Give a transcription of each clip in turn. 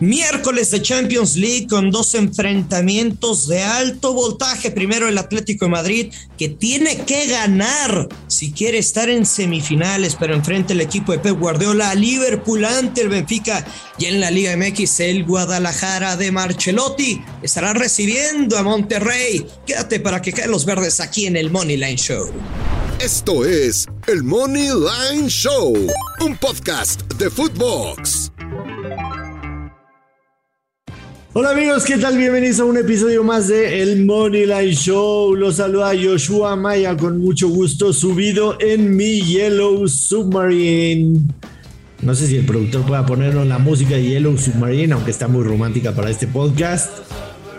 Miércoles de Champions League con dos enfrentamientos de alto voltaje. Primero el Atlético de Madrid que tiene que ganar si quiere estar en semifinales, pero enfrente el equipo de Pep Guardiola, Liverpool ante el Benfica y en la Liga MX el Guadalajara de Marchelotti estará recibiendo a Monterrey. Quédate para que caen los verdes aquí en el Money Line Show. Esto es el Money Line Show, un podcast de Footbox. Hola amigos, ¿qué tal? Bienvenidos a un episodio más de El Money Line Show. Los saluda Joshua Maya con mucho gusto, subido en mi Yellow Submarine. No sé si el productor pueda ponernos la música de Yellow Submarine, aunque está muy romántica para este podcast.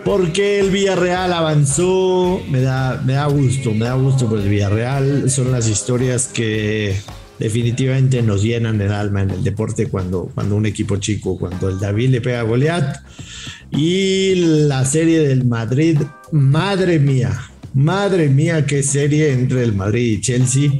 Porque el Villarreal avanzó, me da, me da gusto, me da gusto por el Villarreal. Son las historias que definitivamente nos llenan el alma en el deporte cuando, cuando un equipo chico, cuando el David le pega a Goliat y la serie del Madrid, madre mía, madre mía, qué serie entre el Madrid y Chelsea.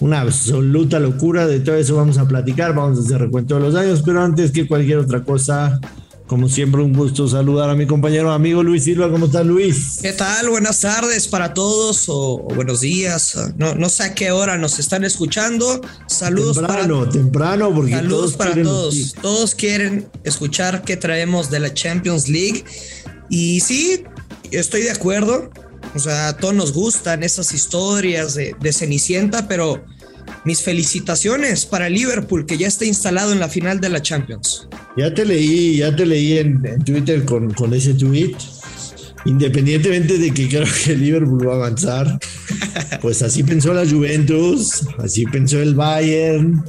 Una absoluta locura, de todo eso vamos a platicar, vamos a hacer recuento de los años, pero antes que cualquier otra cosa, como siempre, un gusto saludar a mi compañero amigo Luis Silva. ¿Cómo está Luis? ¿Qué tal? Buenas tardes para todos o, buenos días. No, no, sé a qué hora nos están escuchando. Saludos temprano, para temprano, porque saludos para todos. Todos quieren escuchar qué traemos de la Champions League. Y sí, estoy de acuerdo. O sea, a todos nos gustan esas historias de, de Cenicienta, pero mis felicitaciones para Liverpool, que ya está instalado en la final de la Champions. Ya te leí, ya te leí en, Twitter con, con, ese tweet. Independientemente de que creo que Liverpool va a avanzar, pues así pensó la Juventus, así pensó el Bayern.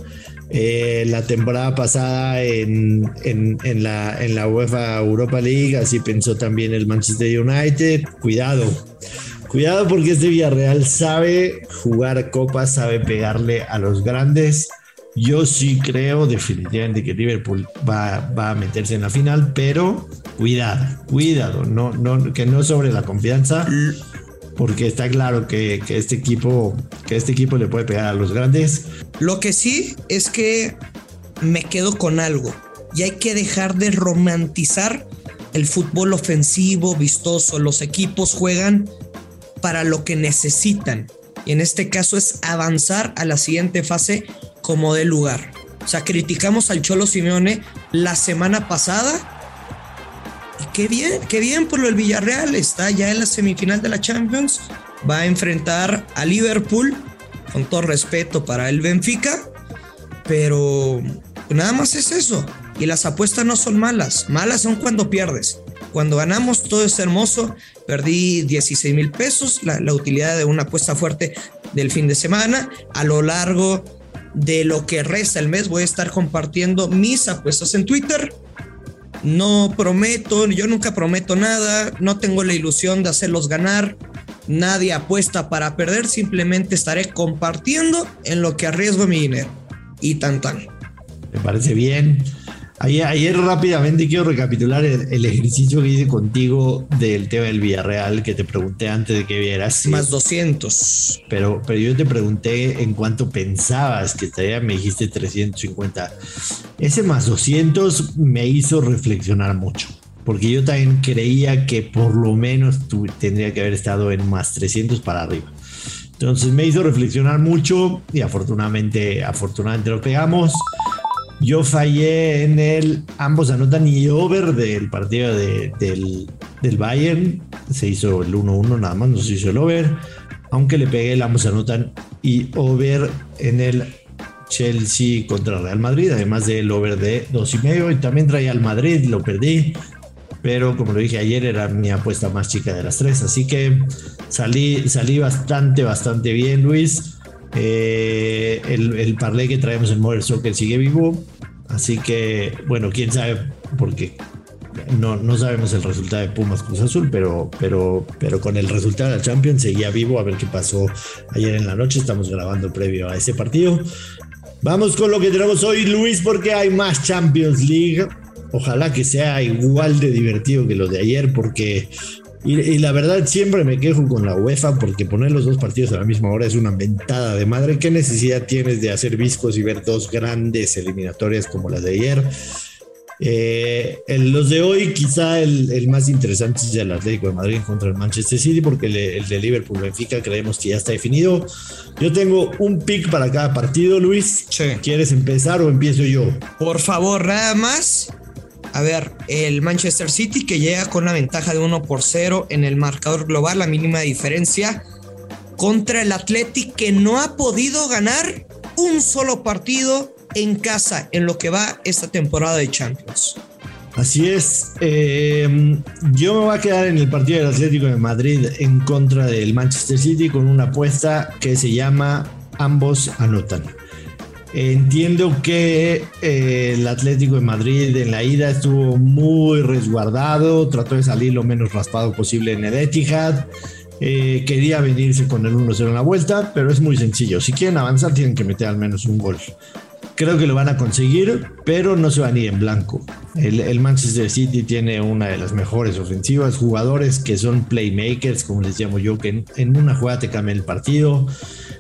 Eh, la temporada pasada en, en, la, en la UEFA Europa League, así pensó también el Manchester United. Cuidado, Cuidado porque este Villarreal sabe jugar copas, sabe pegarle a los grandes. Yo sí creo definitivamente que Liverpool va, va a meterse en la final, pero cuidado, cuidado, no, no, que no sobre la confianza, porque está claro que, que, este equipo, que este equipo le puede pegar a los grandes. Lo que sí es que me quedo con algo y hay que dejar de romantizar el fútbol ofensivo, vistoso. Los equipos juegan para lo que necesitan. Y en este caso es avanzar a la siguiente fase como de lugar. O sea, criticamos al Cholo Simeone la semana pasada. Y qué bien, qué bien por lo del Villarreal. Está ya en la semifinal de la Champions. Va a enfrentar a Liverpool. Con todo respeto para el Benfica. Pero nada más es eso. Y las apuestas no son malas. Malas son cuando pierdes. Cuando ganamos todo es hermoso. Perdí 16 mil pesos, la, utilidad de una apuesta fuerte del fin de semana. A lo largo de lo que resta el mes voy a estar compartiendo mis apuestas en Twitter. No prometo, yo nunca prometo nada, no tengo la ilusión de hacerlos ganar. Nadie apuesta para perder, simplemente estaré compartiendo en lo que arriesgo mi dinero. Y tan tan. Me parece bien. Ayer, rápidamente quiero recapitular el, ejercicio que hice contigo del tema del Villarreal que te pregunté antes de que vieras. Más 200. Pero, pero yo te pregunté en cuánto pensabas que estaría, me dijiste 350. Ese más 200 me hizo reflexionar mucho, porque yo también creía que por lo menos tú, tendría que haber estado en más 300 para arriba. Entonces me hizo reflexionar mucho y afortunadamente, afortunadamente lo pegamos. Yo fallé en el ambos anotan y over del partido del, Bayern. Se hizo el 1-1 nada más, no se hizo el over. Aunque le pegué el ambos anotan y over en el Chelsea contra Real Madrid, además del over de dos y medio. Y también traía al Madrid, lo perdí. Pero como lo dije ayer, era mi apuesta más chica de las tres. Así que salí, salí bastante, bastante bien, Luis. Eh, el, el parlay que traemos en Modern Soccer sigue vivo. Así que, bueno, quién sabe, porque no, no sabemos el resultado de Pumas Cruz Azul, pero, pero, pero con el resultado de la Champions seguía vivo a ver qué pasó ayer en la noche. Estamos grabando previo a ese partido. Vamos con lo que tenemos hoy, Luis, porque hay más Champions League. Ojalá que sea igual de divertido que lo de ayer, porque y, la verdad siempre me quejo con la UEFA porque poner los dos partidos a la misma hora es una ventada de madre. ¿Qué necesidad tienes de hacer viscos y ver dos grandes eliminatorias como las de ayer? Eh, los de hoy, quizá el, más interesante es el Atlético de Madrid contra el Manchester City, porque el, de Liverpool Benfica creemos que ya está definido. Yo tengo un pick para cada partido, Luis. ¿Quieres empezar o empiezo yo? Por favor, nada más. A ver, el Manchester City que llega con una ventaja de 1 por 0 en el marcador global, la mínima diferencia, contra el Atlético que no ha podido ganar un solo partido en casa en lo que va esta temporada de Champions. Así es. Eh, yo me voy a quedar en el partido del Atlético de Madrid en contra del Manchester City con una apuesta que se llama ambos anotan. Entiendo que eh, el Atlético de Madrid en la ida estuvo muy resguardado, trató de salir lo menos raspado posible en el Etihad. Eh, quería venirse con el 1-0 en la vuelta, pero es muy sencillo. Si quieren avanzar, tienen que meter al menos un gol. Creo que lo van a conseguir, pero no se van a ir en blanco. El, Manchester City tiene una de las mejores ofensivas, jugadores que son playmakers, como les llamo yo, que en, una jugada te cambian el partido.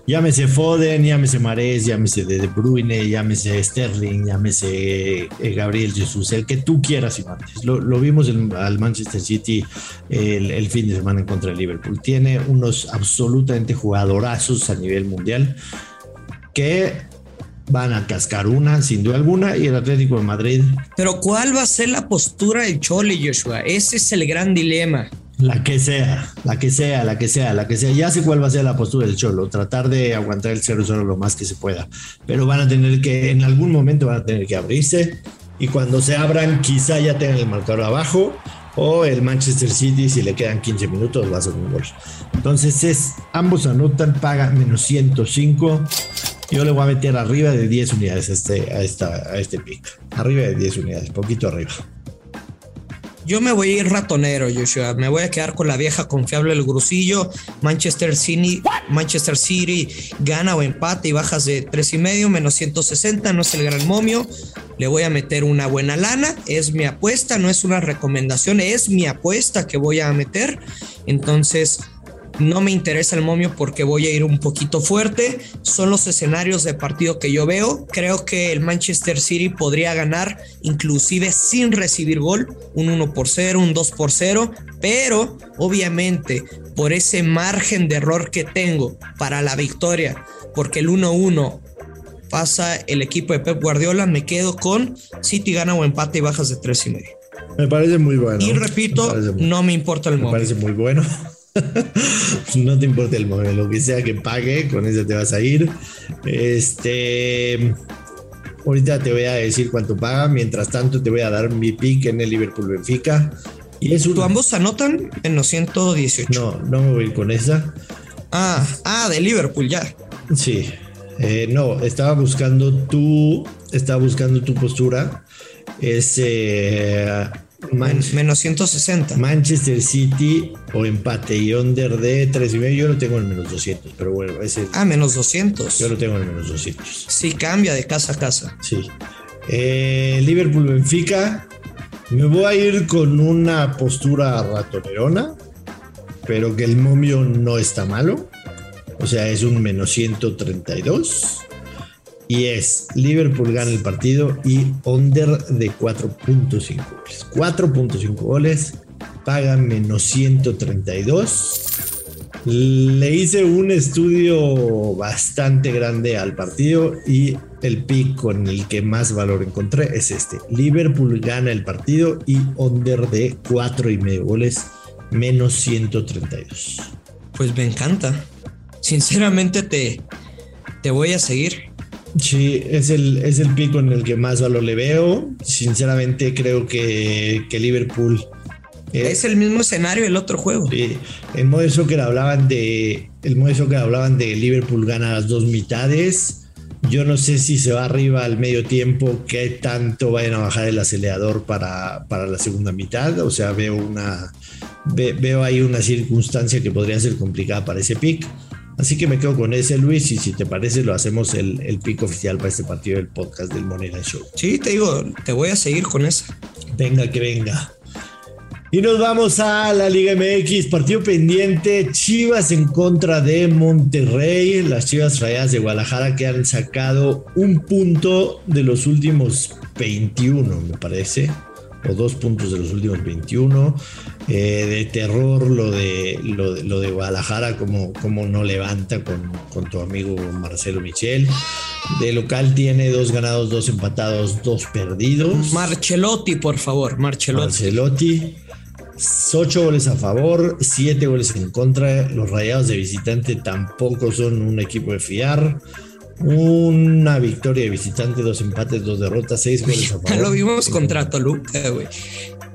Llámese Foden, llámese Mares, llámese De Bruyne, llámese Sterling, llámese eh, Gabriel Jesús, el que tú quieras y mandes. Lo, vimos al Manchester City el, el, fin de semana en contra de Liverpool. Tiene unos absolutamente jugadorazos a nivel mundial que van a cascar una, sin duda alguna, y el Atlético de Madrid. Pero ¿cuál va a ser la postura del Chole, Joshua? Ese es el gran dilema. La que sea, la que sea, la que sea, la que sea. Ya sé cuál va a ser la postura del Cholo. Tratar de aguantar el 0-0 lo más que se pueda. Pero van a tener que, en algún momento van a tener que abrirse. Y cuando se abran, quizá ya tengan el marcador abajo. O el Manchester City, si le quedan 15 minutos, va a ser un gol. Entonces es, ambos anotan, paga menos 105. Yo le voy a meter arriba de 10 unidades a este, a esta, a este pick. Arriba de 10 unidades, poquito arriba. Yo me voy a ir ratonero, Joshua. Me voy a quedar con la vieja confiable del grusillo. Manchester City, Manchester City gana o empate y bajas de 3 y medio, menos 160. No es el gran momio. Le voy a meter una buena lana. Es mi apuesta, no es una recomendación, es mi apuesta que voy a meter. Entonces, no me interesa el momio porque voy a ir un poquito fuerte. Son los escenarios de partido que yo veo. Creo que el Manchester City podría ganar inclusive sin recibir gol, un 1 por 0, un 2 por 0, pero obviamente por ese margen de error que tengo para la victoria, porque el 1-1 pasa el equipo de Pep Guardiola, me quedo con City gana o empate y bajas de 3 y medio. Me parece muy bueno. Y repito, no me importa el momio. Me parece muy bueno. no te importa el móvil, lo que sea que pague, con eso te vas a ir. Este. Ahorita te voy a decir cuánto paga. Mientras tanto, te voy a dar mi pick en el Liverpool Benfica. Y es ¿Tú ambos anotan en los 118? No, no me voy con esa. Ah, ah, de Liverpool ya. Sí. Eh, no, estaba buscando tu. Estaba buscando tu postura. Es. Eh, menos 160. Manchester City o empate y under de 3,5. Yo lo tengo en menos 200, pero bueno, ese. Ah, menos 200. Yo lo tengo en menos 200. Sí, cambia de casa a casa. Sí. Eh, Liverpool Benfica. Me voy a ir con una postura ratonerona, pero que el momio no está malo. O sea, es un menos 132 y es Liverpool gana el partido y under de 4.5 goles. 4.5 goles, paga menos 132. Le hice un estudio bastante grande al partido y el pick con el que más valor encontré es este. Liverpool gana el partido y under de 4.5 goles, menos 132. Pues me encanta. Sinceramente te, te voy a seguir. Sí, es el, es el pico en el que más valor le veo. Sinceramente, creo que, Liverpool. Eh, es el mismo escenario del otro juego. Sí, en modo soccer hablaban de. El modo soccer hablaban de Liverpool gana las dos mitades. Yo no sé si se va arriba al medio tiempo, qué tanto vayan a bajar el acelerador para, para la segunda mitad. O sea, veo una. veo ahí una circunstancia que podría ser complicada para ese pick. Así que me quedo con ese, Luis, y si te parece, lo hacemos el, el pico oficial para este partido del podcast del Moneda Show. Sí, te digo, te voy a seguir con esa. Venga, que venga. Y nos vamos a la Liga MX, partido pendiente, Chivas en contra de Monterrey, las Chivas Rayadas de Guadalajara que han sacado un punto de los últimos 21, me parece, o dos puntos de los últimos 21. Eh, de terror lo de, lo, de Guadalajara, como, como no levanta con, con, tu amigo Marcelo Michel. De local tiene dos ganados, dos empatados, dos perdidos. Marcelotti, por favor, Marcelotti. Marcelotti. 8 goles a favor, 7 goles en contra. Los rayados de visitante tampoco son un equipo de fiar. Una victoria de visitante, dos empates, dos derrotas, 6 goles a favor. Lo vimos contra Toluca, güey.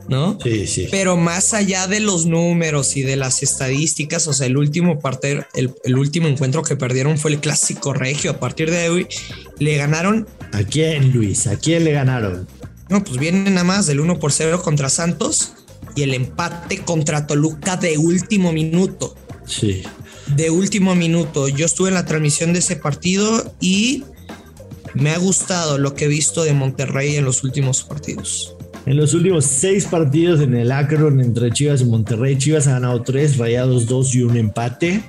¿No? Sí, sí. Pero más allá de los números y de las estadísticas, o sea, el último parte, el, el último encuentro que perdieron fue el clásico regio. A partir de hoy le ganaron. ¿A quién, Luis? ¿A quién le ganaron? No, pues vienen nada más del 1 por 0 contra Santos y el empate contra Toluca de último minuto. Sí. De último minuto. Yo estuve en la transmisión de ese partido y me ha gustado lo que he visto de Monterrey en los últimos partidos. En los últimos seis partidos en el Akron entre Chivas y Monterrey, Chivas ha ganado tres, Rayados dos y un empate.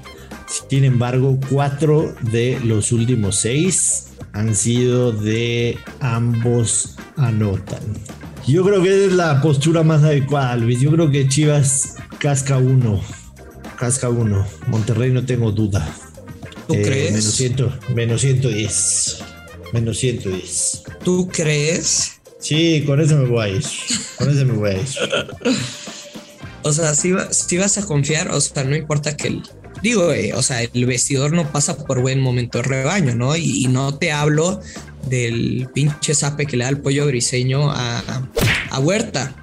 Sin embargo, cuatro de los últimos seis han sido de ambos anotan. Yo creo que es la postura más adecuada, Luis. Yo creo que Chivas casca uno. Casca uno. Monterrey no tengo duda. ¿Tú crees? Menos, ciento, menos 110. Menos 110. ¿Tú crees? Sí, con eso me voy a ir. Con eso me voy a ir. o sea, si, si, vas a confiar, o sea, no importa que el. Digo, eh, o sea, el vestidor no pasa por buen momento de rebaño, ¿no? Y, y no te hablo del pinche zape que le da el pollo briseño a, a Huerta.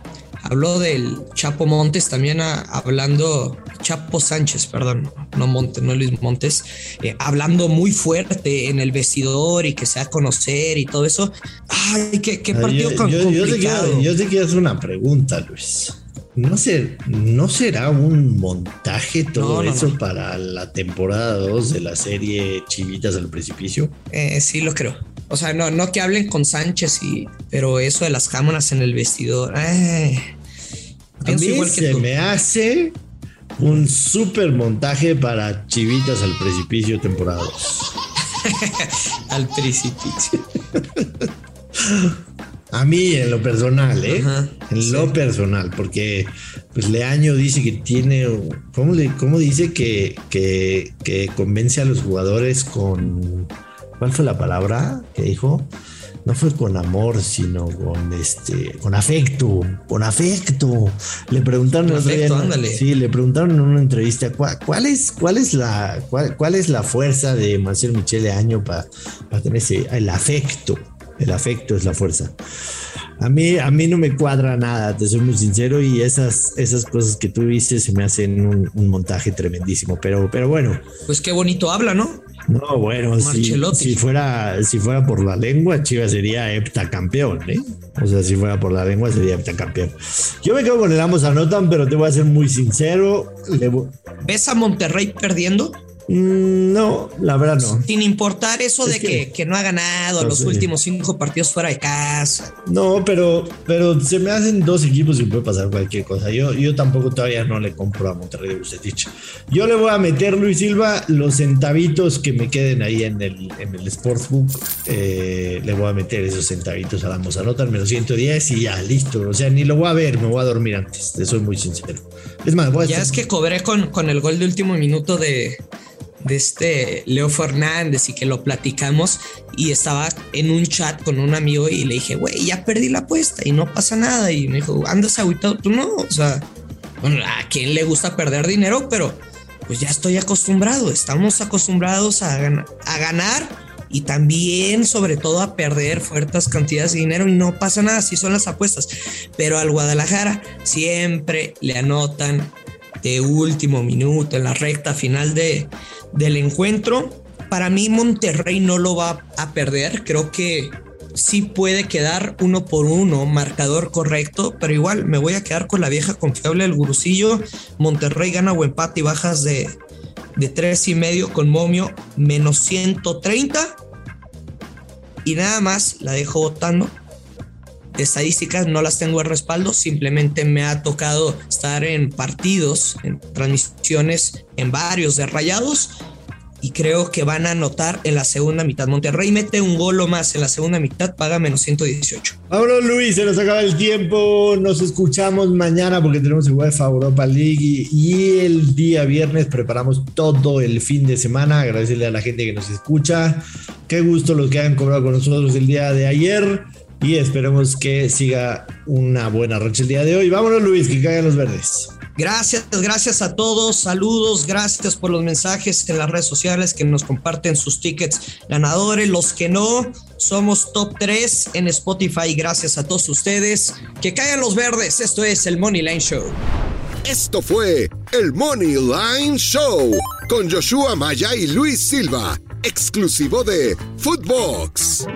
Habló del Chapo Montes también hablando, Chapo Sánchez, perdón, no no Luis Montes, eh, hablando muy fuerte en el vestidor y que se a conocer y todo eso. Ay, qué, qué partido yo, complicado. Yo te, quiero, hacer una pregunta, Luis. ¿No, ser, ¿No será un montaje todo eso para la temporada 2 de la serie Chivitas al Precipicio? Eh, sí, lo creo. O sea, no, no que hablen con Sánchez y. Pero eso de las cámaras en el vestidor. Eh, pienso igual que se me hace un super montaje para Chivitas al precipicio temporada 2. al precipicio. A mí, en lo personal, ¿eh? en lo personal, porque pues Leaño dice que tiene. ¿Cómo, le, cómo dice que, que, que convence a los jugadores con ¿Cuál fue la palabra que dijo? No fue con amor, sino con este, con afecto, con afecto. Le preguntaron, afecto, sí, le preguntaron en una entrevista cuál, es, cuál es la, cuál, es la fuerza de Marcel Michel de año para, tener ese, el afecto. El afecto es la fuerza. A mí, a mí no me cuadra nada, te soy muy sincero, y esas, esas cosas que tú dices se me hacen un, un montaje tremendísimo. Pero, pero bueno. Pues qué bonito habla, ¿no? No, bueno, si, fuera, si fuera por la lengua, Chivas sería heptacampeón, ¿eh? O sea, si fuera por la lengua, sería heptacampeón. Yo me quedo con el ambos anotan, pero te voy a ser muy sincero. ¿Ves a Monterrey perdiendo? Mm, no, la verdad no. Sin importar eso de que, no ha ganado los últimos cinco partidos fuera de casa. No, pero, pero se me hacen dos equipos y puede pasar cualquier cosa. Yo, yo tampoco todavía no le compro a Monterrey dicho. Yo le voy a meter, Luis Silva, los centavitos que me queden ahí en el, en el Sportsbook. Eh, le voy a meter esos centavitos a la Mozanotan, menos 110 y ya, listo. O sea, ni lo voy a ver, me voy a dormir antes. Te soy muy sincero. Es más, voy a Ya es que cobré con, con el gol de último minuto de de este Leo Fernández y que lo platicamos y estaba en un chat con un amigo y le dije, güey, ya perdí la apuesta y no pasa nada. Y me dijo, andas aguitado, tú no, o sea, bueno, a quien le gusta perder dinero, pero pues ya estoy acostumbrado, estamos acostumbrados a, a ganar y también sobre todo a perder fuertes cantidades de dinero y no pasa nada, así son las apuestas. Pero al Guadalajara siempre le anotan de último minuto, en la recta final de, del encuentro. Para mí Monterrey no lo va a perder, creo que sí puede quedar uno por uno, marcador correcto, pero igual me voy a quedar con la vieja confiable del gurusillo. Monterrey gana o empate y bajas de, de tres y medio con momio menos 130. Y nada más la dejo votando estadísticas no las tengo de respaldo, simplemente me ha tocado estar en partidos, en transmisiones en varios de rayados y creo que van a anotar en la segunda mitad. Monterrey mete un golo más en la segunda mitad, paga menos 118. Vámonos, Luis, se nos acaba el tiempo. Nos escuchamos mañana porque tenemos el UEFA Europa League y el día viernes preparamos todo el fin de semana. Agradecerle a la gente que nos escucha. Qué gusto los que han cobrado con nosotros el día de ayer y esperemos que siga una buena racha el día de hoy. Vámonos, Luis, que caigan los verdes. Gracias, gracias a todos. Saludos, gracias por los mensajes en las redes sociales que nos comparten sus tickets ganadores. Los que no, somos top 3 en Spotify. Gracias a todos ustedes. Que caigan los verdes. Esto es el Money Line Show. Esto fue el Money Line Show con Joshua Maya y Luis Silva, exclusivo de Footbox.